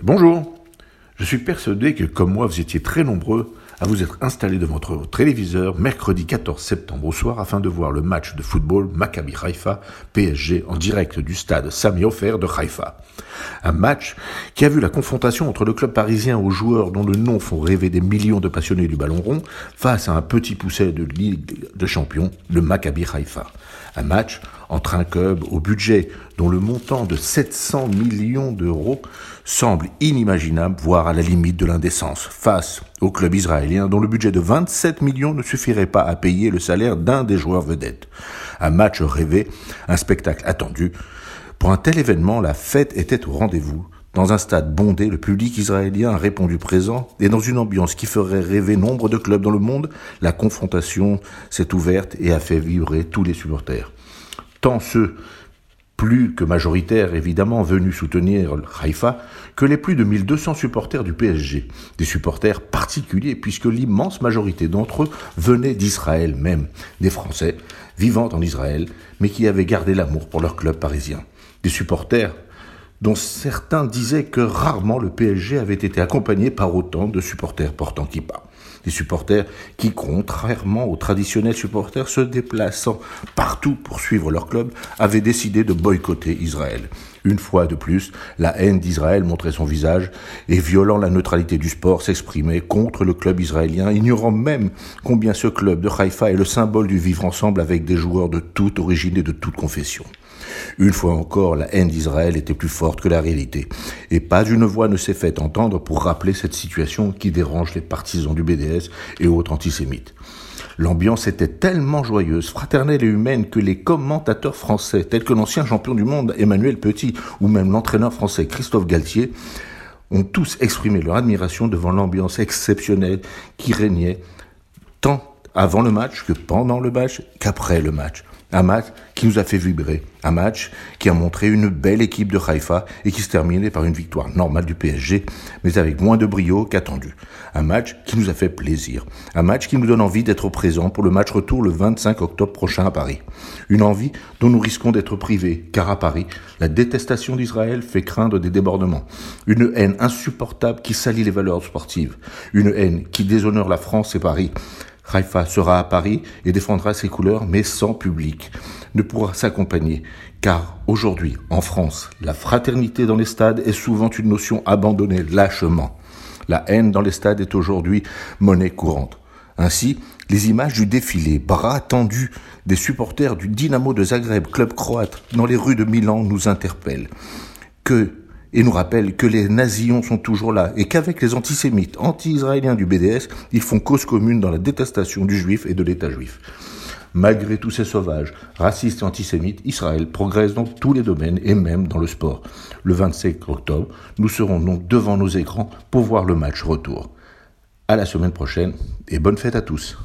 Bonjour. Je suis persuadé que, comme moi, vous étiez très nombreux à vous être installés devant votre téléviseur mercredi 14 septembre au soir afin de voir le match de football Maccabi Haifa PSG en direct du stade Sami Ofer de Haifa. Un match qui a vu la confrontation entre le club parisien aux joueurs dont le nom font rêver des millions de passionnés du ballon rond face à un petit pousset de Ligue de Champions, le Maccabi Haifa. Un match entre un club au budget dont le montant de 700 millions d'euros semble inimaginable, voire à la limite de l'indécence, face au club israélien dont le budget de 27 millions ne suffirait pas à payer le salaire d'un des joueurs vedettes. Un match rêvé, un spectacle attendu. Pour un tel événement, la fête était au rendez-vous. Dans un stade bondé, le public israélien a répondu présent et dans une ambiance qui ferait rêver nombre de clubs dans le monde, la confrontation s'est ouverte et a fait vibrer tous les supporters. Tant ceux plus que majoritaires évidemment venus soutenir Haïfa, que les plus de 1200 supporters du PSG, des supporters particuliers puisque l'immense majorité d'entre eux venaient d'Israël même, des Français vivant en Israël, mais qui avaient gardé l'amour pour leur club parisien, des supporters dont certains disaient que rarement le PSG avait été accompagné par autant de supporters portant kippa. Supporters qui, contrairement aux traditionnels supporters se déplaçant partout pour suivre leur club, avaient décidé de boycotter Israël. Une fois de plus, la haine d'Israël montrait son visage et, violant la neutralité du sport, s'exprimait contre le club israélien, ignorant même combien ce club de Haïfa est le symbole du vivre ensemble avec des joueurs de toute origine et de toute confession. Une fois encore, la haine d'Israël était plus forte que la réalité. Et pas une voix ne s'est fait entendre pour rappeler cette situation qui dérange les partisans du BDS et autres antisémites. L'ambiance était tellement joyeuse, fraternelle et humaine que les commentateurs français, tels que l'ancien champion du monde Emmanuel Petit ou même l'entraîneur français Christophe Galtier, ont tous exprimé leur admiration devant l'ambiance exceptionnelle qui régnait tant avant le match que pendant le match qu'après le match. Un match qui nous a fait vibrer. Un match qui a montré une belle équipe de Haïfa et qui se terminait par une victoire normale du PSG, mais avec moins de brio qu'attendu. Un match qui nous a fait plaisir. Un match qui nous donne envie d'être présent pour le match retour le 25 octobre prochain à Paris. Une envie dont nous risquons d'être privés, car à Paris, la détestation d'Israël fait craindre des débordements. Une haine insupportable qui salit les valeurs sportives. Une haine qui déshonore la France et Paris. Haïfa sera à Paris et défendra ses couleurs, mais sans public, ne pourra s'accompagner, car aujourd'hui, en France, la fraternité dans les stades est souvent une notion abandonnée lâchement. La haine dans les stades est aujourd'hui monnaie courante. Ainsi, les images du défilé, bras tendus des supporters du Dynamo de Zagreb, club croate, dans les rues de Milan nous interpellent. Que et nous rappelle que les nazillons sont toujours là et qu'avec les antisémites, anti-israéliens du BDS, ils font cause commune dans la détestation du juif et de l'État juif. Malgré tous ces sauvages, racistes et antisémites, Israël progresse dans tous les domaines et même dans le sport. Le 25 octobre, nous serons donc devant nos écrans pour voir le match retour. À la semaine prochaine et bonne fête à tous.